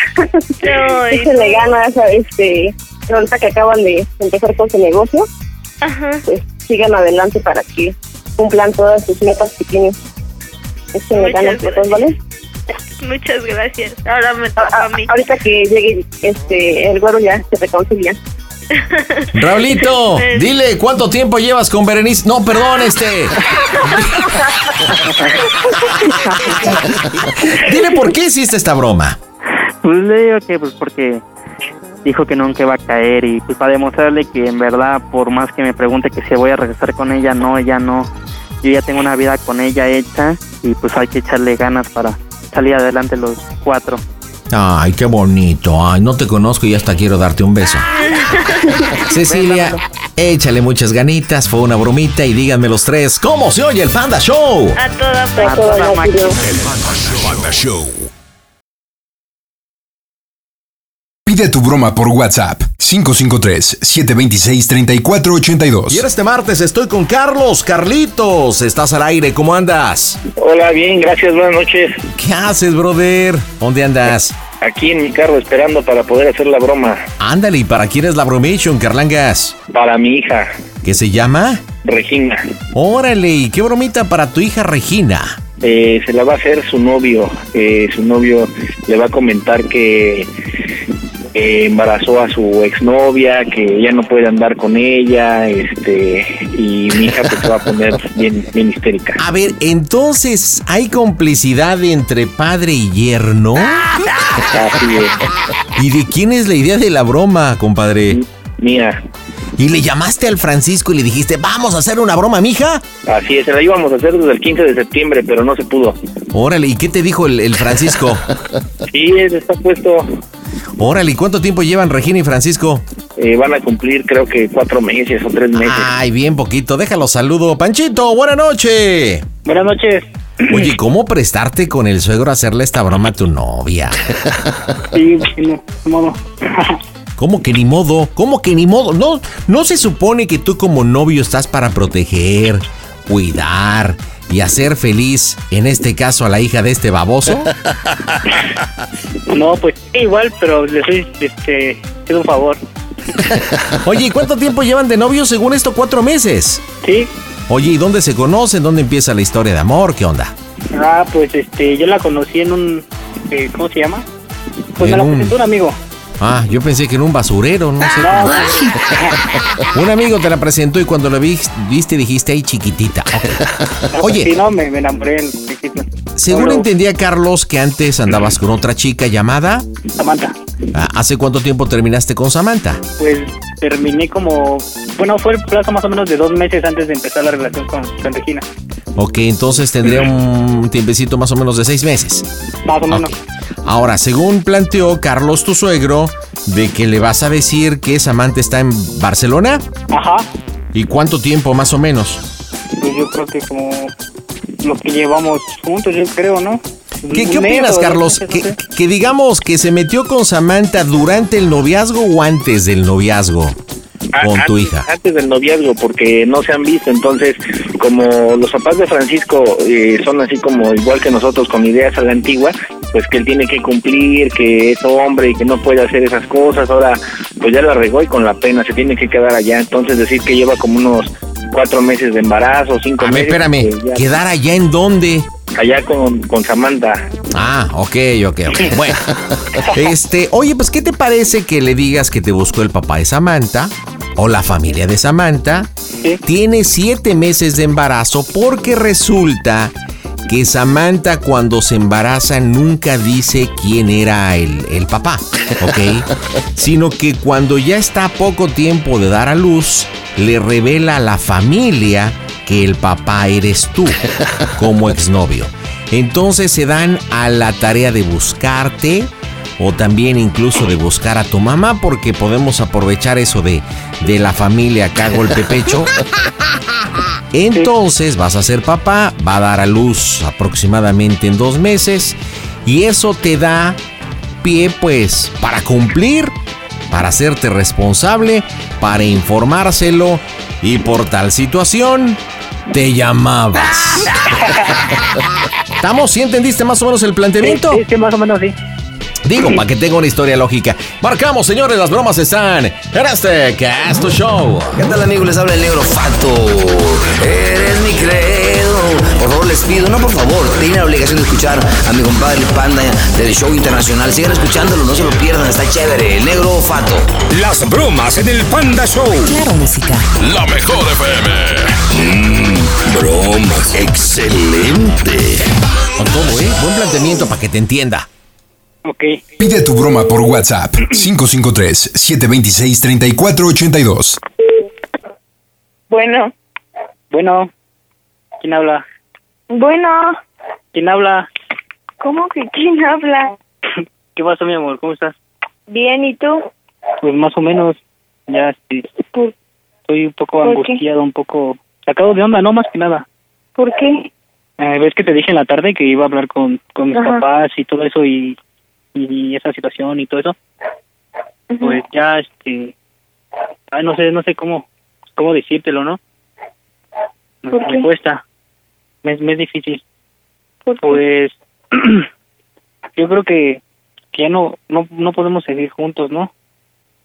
Ay, Échenle ganas a este. Ahorita que acaban de empezar con su negocio, Ajá. pues sigan adelante para que cumplan todas sus metas que tienen. Échenle Muchas ganas, ¿no? ¿vale? Muchas gracias. Ahora me toca a- a mí. ahorita que llegue este el güero ya se reconcilian. Raulito, dile cuánto tiempo llevas con Berenice. No, perdón, este. dile por qué hiciste esta broma. Pues le digo que pues porque dijo que nunca iba a caer y pues para demostrarle que en verdad por más que me pregunte que si voy a regresar con ella, no, ella no. Yo ya tengo una vida con ella hecha y pues hay que echarle ganas para salir adelante los cuatro. Ay, qué bonito. Ay, no te conozco y hasta quiero darte un beso. Cecilia, échale muchas ganitas, fue una bromita y díganme los tres, ¿cómo se oye el Panda Show? A toda A toda toda máquina. Panda Show. Pide tu broma por WhatsApp 553-726-3482. Y ahora este martes estoy con Carlos. Carlitos, estás al aire, ¿cómo andas? Hola, bien, gracias, buenas noches. ¿Qué haces, brother? ¿Dónde andas? Aquí en mi carro esperando para poder hacer la broma Ándale, ¿y para quién es la bromation, Carlangas? para mi hija, ¿Qué se llama? Regina. Órale, ¿y qué bromita para tu hija Regina? Eh, se la va a hacer su novio. Eh, su novio le va a comentar que eh, embarazó a su exnovia, que ya no puede andar con ella, este, y mi hija pues se va a poner bien, bien histérica. A ver, entonces, ¿hay complicidad entre padre y yerno? Así es. ¿Y de quién es la idea de la broma, compadre? Mira, ¿Y le llamaste al Francisco y le dijiste, vamos a hacer una broma, mija? así es, se la íbamos a hacer desde el 15 de septiembre, pero no se pudo. Órale, ¿y qué te dijo el, el Francisco? Sí, él está puesto, Órale, ¿y cuánto tiempo llevan Regina y Francisco? eh, van a cumplir creo que cuatro meses o tres meses. Ay, bien poquito, déjalo saludo. Panchito, buena noche. Buenas noches. Oye, ¿cómo prestarte con el suegro a hacerle esta broma a tu novia? Sí, no, modo. ¿Cómo que ni modo? ¿Cómo que ni modo? No, no se supone que tú como novio estás para proteger, cuidar, y hacer feliz, en este caso, a la hija de este baboso? No, pues igual, pero le soy, este, un favor. Oye, ¿y cuánto tiempo llevan de novios según esto? ¿Cuatro meses? Sí. Oye, ¿y dónde se conocen? ¿Dónde empieza la historia de amor? ¿Qué onda? Ah, pues este, yo la conocí en un, eh, ¿cómo se llama? Pues En me la presentó un amigo. Ah, yo pensé que en un basurero, no sé. No, Un amigo te la presentó y cuando vi- viste dijiste, ay, chiquitita. Oye. Sí, no, me, me enamoré en Solo entendía Carlos que antes andabas con otra chica llamada. Samantha. Ah, ¿Hace cuánto tiempo terminaste con Samantha? Pues terminé como, bueno, fue el plazo más o menos de dos meses antes de empezar la relación con, con Regina. Ok, entonces tendría un tiempecito más o menos de seis meses. Más o menos. Ahora, según planteó Carlos, tu suegro, de que le vas a decir que Samantha está en Barcelona. Ajá. ¿Y cuánto tiempo más o menos? Pues yo creo que como lo que llevamos juntos, yo creo, ¿no? ¿Qué, qué opinas, Carlos? Que, que digamos que se metió con Samantha durante el noviazgo o antes del noviazgo con tu antes, hija. Antes del noviazgo, porque no se han visto. Entonces, como los papás de Francisco eh, son así como igual que nosotros, con ideas a la antigua, pues que él tiene que cumplir, que es hombre y que no puede hacer esas cosas. Ahora, pues ya la regó y con la pena se tiene que quedar allá. Entonces, decir que lleva como unos cuatro meses de embarazo, cinco A ver, meses. espérame, pues ya- ¿quedar allá en dónde? allá con, con Samantha. Ah, ok, ok, ok. Bueno, este, oye, pues, ¿qué te parece que le digas que te buscó el papá de Samantha o la familia de Samantha? Tiene siete meses de embarazo porque resulta que Samantha cuando se embaraza nunca dice quién era el, el papá, ¿ok? Sino que cuando ya está a poco tiempo de dar a luz, le revela a la familia que el papá eres tú, como exnovio. Entonces se dan a la tarea de buscarte o también incluso de buscar a tu mamá porque podemos aprovechar eso de, de la familia cago el pepecho. Entonces vas a ser papá, va a dar a luz aproximadamente en dos meses y eso te da pie pues para cumplir, para hacerte responsable, para informárselo y por tal situación te llamabas. ¿Estamos? ¿Sí entendiste más o menos el planteamiento? Sí, sí, más o menos sí. Digo, para que tenga una historia lógica. Marcamos, señores, las bromas están en este Casto Show. ¿Qué tal amigos? Les habla el negro Fato. Eres mi credo. Por favor les pido, no por favor, tienen la obligación de escuchar a mi compadre el Panda del show internacional. Sigan escuchándolo, no se lo pierdan, está chévere. El negro Fato. Las bromas en el Panda Show. Claro, música. La mejor FM. Mm, bromas. Excelente. Con todo, ¿eh? Buen planteamiento para que te entienda. Ok. Pide tu broma por WhatsApp 553-726-3482. Bueno, Bueno, ¿quién habla? bueno, ¿Quién habla? ¿cómo que quién habla? ¿Qué pasó, mi amor? ¿Cómo estás? Bien, ¿y tú? Pues más o menos, ya ¿Por, estoy un poco angustiado, un poco sacado de onda, no más que nada. ¿Por qué? Eh, ¿Ves que te dije en la tarde que iba a hablar con, con mis Ajá. papás y todo eso y, y esa situación y todo eso? Pues ya, este, ay, no sé, no sé cómo, cómo decírtelo, ¿no? Me, ¿Por me qué? cuesta, me, me es difícil. Pues, yo creo que, que ya no, no, no podemos seguir juntos, ¿no?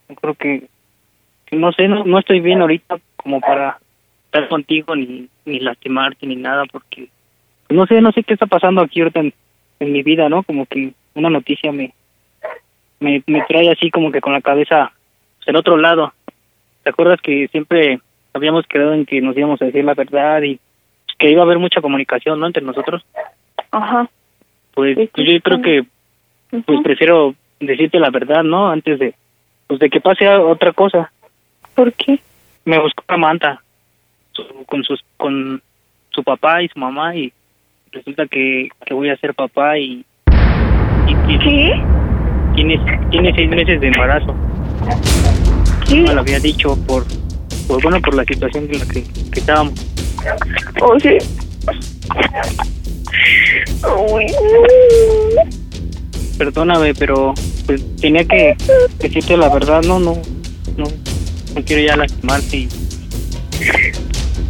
Yo creo que, que no sé, no, no estoy bien ahorita como para estar contigo ni, ni lastimarte ni nada porque no sé, no sé qué está pasando aquí ahorita en, en mi vida, ¿no? Como que una noticia me, me, me trae así como que con la cabeza en otro lado. ¿Te acuerdas que siempre habíamos quedado en que nos íbamos a decir la verdad y que iba a haber mucha comunicación, ¿no? Entre nosotros. Ajá. Pues, pues yo creo que pues prefiero decirte la verdad, ¿no? Antes de pues de que pase a- otra cosa. ¿Por qué? Me buscó Samantha su- con sus con su papá y su mamá y resulta que, que voy a ser papá y, y ¿Qué? tiene tiene seis meses de embarazo. ¿Qué? Me lo había dicho por, por bueno por la situación en la que, que estábamos. ¿O sí? Uy. Perdóname, pero pues tenía que decirte la verdad, no, no, no, no quiero ya lastimarte y,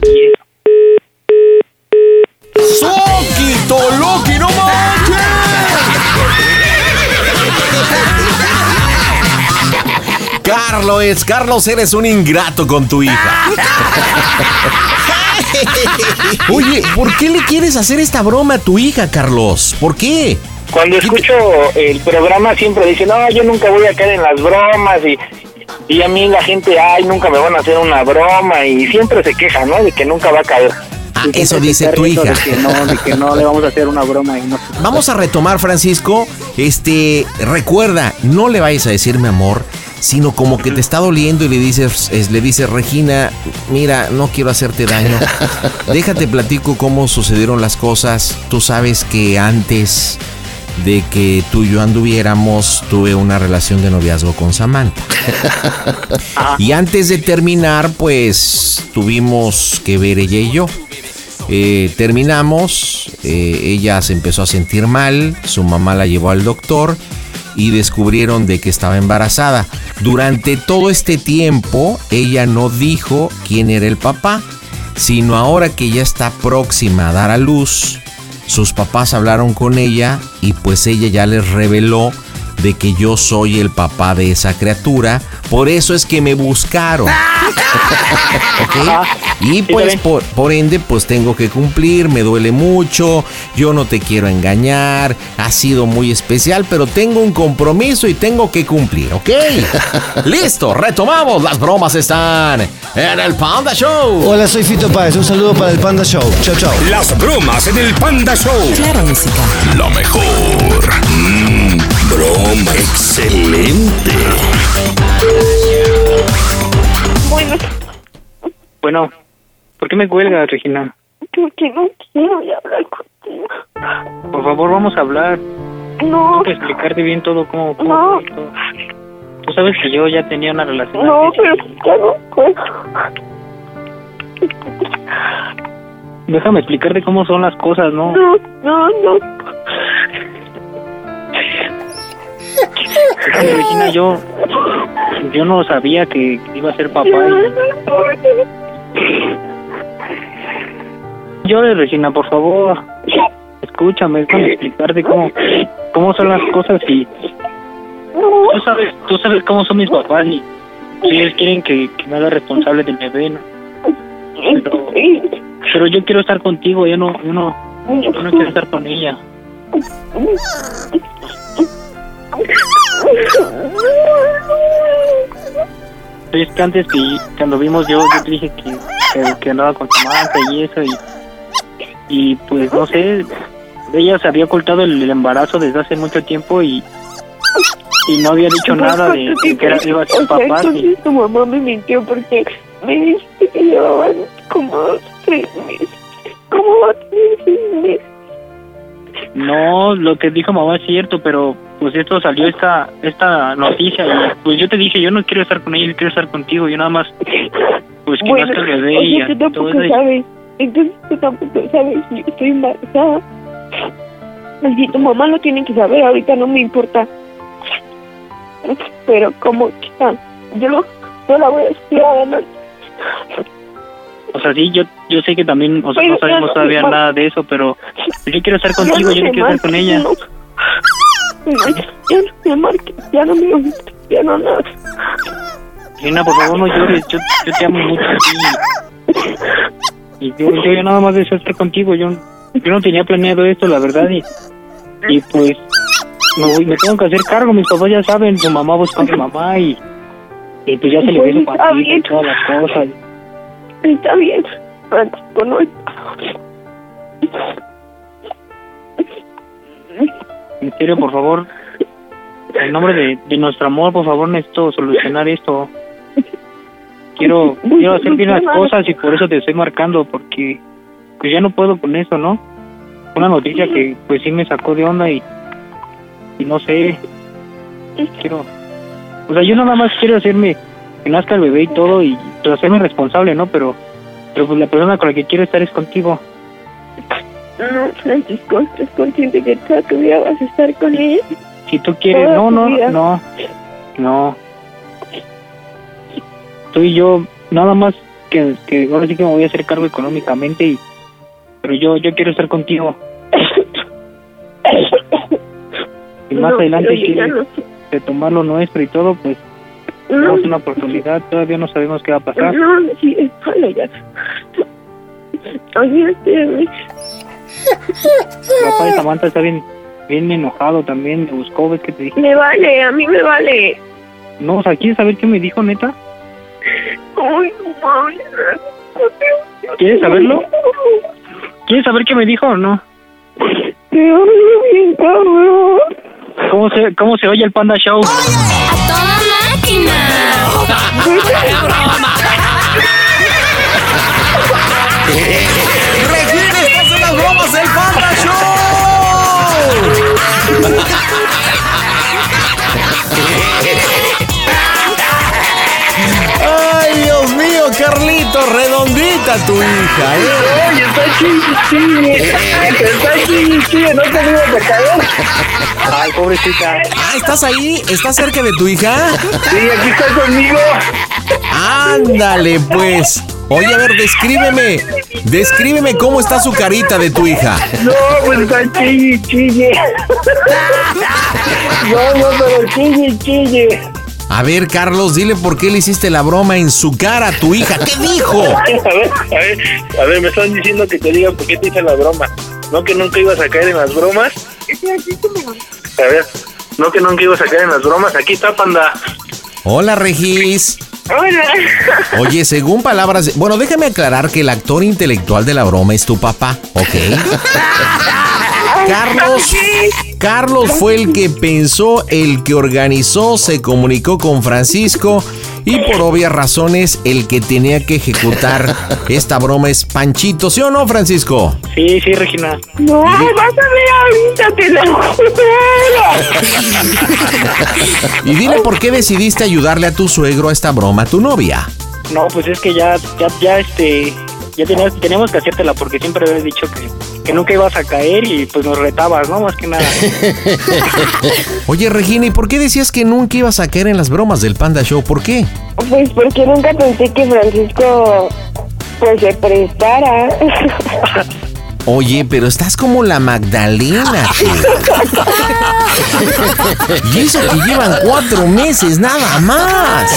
y eso. Chucky, no manches! Carlos, Carlos, eres un ingrato con tu hija. Oye, ¿por qué le quieres hacer esta broma a tu hija, Carlos? ¿Por qué? Cuando escucho el programa siempre dicen, no, yo nunca voy a caer en las bromas y, y a mí la gente, ay, nunca me van a hacer una broma y siempre se queja, ¿no? De que nunca va a caer. Ah, eso dice tu hija. De que, no, de que no le vamos a hacer una broma y no. Vamos a retomar, Francisco. Este, recuerda, no le vayas a decir mi amor, sino como que te está doliendo y le dices, es- le dices, Regina, mira, no quiero hacerte daño. Déjate platico cómo sucedieron las cosas. Tú sabes que antes de que tú y yo anduviéramos, tuve una relación de noviazgo con Samantha. Y antes de terminar, pues tuvimos que ver ella y yo. Eh, terminamos, eh, ella se empezó a sentir mal, su mamá la llevó al doctor y descubrieron de que estaba embarazada. Durante todo este tiempo, ella no dijo quién era el papá, sino ahora que ya está próxima a dar a luz, sus papás hablaron con ella y pues ella ya les reveló de que yo soy el papá de esa criatura, por eso es que me buscaron. ¿Ok? Y pues por, por ende pues tengo que cumplir, me duele mucho, yo no te quiero engañar, ha sido muy especial, pero tengo un compromiso y tengo que cumplir, ¿ok? Listo, retomamos, las bromas están en el Panda Show. Hola, soy Fito Páez. Un saludo para el Panda Show. Chao, chao. Las bromas en el Panda Show. Claro, música. Lo mejor. Broma. Excelente. Bueno, Bueno, ¿por qué me cuelgas, Regina? porque no quiero ya hablar contigo. Por favor, vamos a hablar. No, Tengo que explicarte bien todo cómo. cómo No. todo. Tú sabes que yo ya tenía una relación. no, pero ya no puedo. Déjame explicarte cómo son las cosas, ¿no? No, no, no. Regina, yo. Yo no sabía que iba a ser papá. Y... Llore, Regina, por favor. Escúchame, déjame explicarte cómo, cómo son las cosas y. Tú sabes, tú sabes cómo son mis papás y ellos quieren que, que me haga responsable del bebé, ¿no? Pero, pero yo quiero estar contigo, yo no, yo no quiero estar con ella. Es que antes que cuando vimos yo, yo te dije que, que, que andaba con Samantha y eso y, y pues no sé, ella se había ocultado el, el embarazo desde hace mucho tiempo y, y no había dicho nada de, de que era, iba a ser O sea, papá. y- entonces tu mamá me mintió porque me dijiste que llevaban como tres meses. ¿Cómo va a tener seis meses? No, lo que dijo mamá es cierto, pero pues esto salió esta esta noticia y pues yo te dije, yo no quiero estar con ella, quiero estar contigo, yo nada más pues que Bueno, nazca el bebé y tú tampoco sabes. Entonces tú tampoco sabes yo estoy embarazada. Si tu mamá lo tiene que saber, ahorita no me importa. Pero como quiera, yo, lo, yo la voy a espiar, ¿no? O sea, sí, yo yo sé que también, o sea, Pero no sabemos no, todavía ma- nada de eso, pero yo quiero estar contigo, yo no quiero estar con marques, ella. no. No, ya no me marques, ya no me oigas, ya no nada. Gina, por favor, no llores, yo, yo te amo mucho y, y yo, yo, yo nada más deseo estar contigo, yo, yo no tenía planeado esto, la verdad, y, y pues me, voy- me tengo que hacer cargo, mis papás ya saben, su mamá buscó a mi mamá y, y pues ya se le ve su Pues, patita y todas las cosas. Está bien, Francisco, no En serio, por favor, en nombre de, de nuestro amor, por favor, necesito solucionar esto. Quiero, quiero hacer bien las cosas y por eso te estoy marcando, porque pues ya no puedo con eso, ¿no? Una noticia que pues sí me sacó de onda y, y no sé, quiero... O sea, yo nada más quiero hacerme que nazca el bebé y todo y pues, hacerme responsable, ¿no? Pero, pero pues la persona con la que quiero estar es contigo. No, Francisco, ¿estás consciente que toda tu vida vas a estar con ella? Si tú quieres, no, no, vida. no, no. Tú y yo, nada más que, que ahora sí que me voy a hacer cargo económicamente y, pero yo, yo quiero estar contigo. y más No, adelante pero yo ya quiere no retomar lo nuestro y todo, pues No. damos una oportunidad, todavía no sabemos qué va a pasar. No, sí, espérame ya. Oye. El papá de Samantha está bien, bien enojado también, me buscó, ves que te dije. Me vale, a mí me vale. No, o sea, ¿quieres saber qué me dijo, neta? Ay, no mames. ¿Quieres saberlo? ¿Quieres saber qué me dijo o no? Te odio bien, cabrón. ¿Cómo se, cómo se oye el Panda Show? ¡A toda ¡Regina, estás en las bromas del Panda Show! ¡Ay, Dios mío, Carlito! Redondita tu hija, ¿eh? Oye, está chiqui, está chiqui, no te digo de caer. Ay, pobrecita. Ah, ¿estás ahí? ¿Estás cerca de tu hija? Sí, aquí está conmigo. Ándale, pues. Oye, a ver, descríbeme. Descríbeme cómo está su carita de tu hija. No, pues está chille, chille. No, no, pero chille, chille. A ver, Carlos, dile por qué le hiciste la broma en su cara a tu hija. ¿Qué dijo? A ver, a ver, a ver, me están diciendo que te diga por qué te hice la broma. ¿No que nunca ibas a caer en las bromas? A ver, ¿no que nunca ibas a caer en las bromas? Aquí está, panda. Hola, Regis. Hola. Oye, según palabras... de- Bueno, déjame aclarar que el actor intelectual de la broma es tu papá, ¿ok? Carlos, Carlos fue el que pensó, el que organizó, se comunicó con Francisco y por obvias razones el que tenía que ejecutar esta broma es Panchito, ¿sí o no, Francisco? Sí, sí, Regina. No, vas a ver ahorita, te lo Y dile por qué decidiste ayudarle a tu suegro a esta broma a tu novia. No, pues es que ya, ya, ya, este, ya teníamos, teníamos que hacértela porque siempre habías dicho que, que nunca ibas a caer y pues nos retabas, ¿no? Más que nada. Oye, Regina, ¿y por qué decías que nunca ibas a caer en las bromas del Panda Show? ¿Por qué? Pues porque nunca pensé que Francisco pues se prestara. Oye, pero estás como la Magdalena, tío. Y eso que llevan cuatro meses, nada más.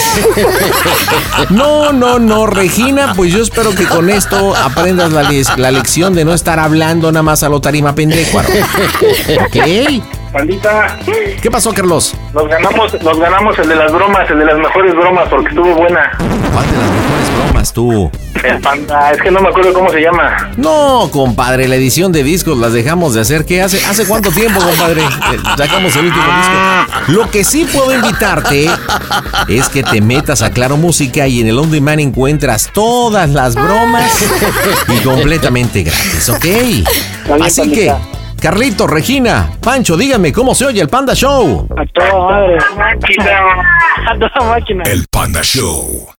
No, no, no, Regina, pues yo espero que con esto aprendas la lección de no estar hablando nada más a lo tarima pendejo. ¿Ok? Pandita, ¿Qué pasó, Carlos? nos ganamos, nos ganamos el de las bromas, el de las mejores bromas, porque estuvo buena. ¿Cuál de las mejores bromas tú? El panda, es que no me acuerdo cómo se llama. No, compadre, la edición de discos las dejamos de hacer. ¿Qué hace? ¿Hace cuánto tiempo, compadre? Eh, Sacamos el último disco. Lo que sí puedo invitarte es que te metas a Claro Música y en el On Demand encuentras todas las bromas y completamente gratis, ¿ok? Así que, Carlito, Regina, Pancho, díganme cómo se oye el Panda Show. A toda madre. A toda máquina. El Panda Show.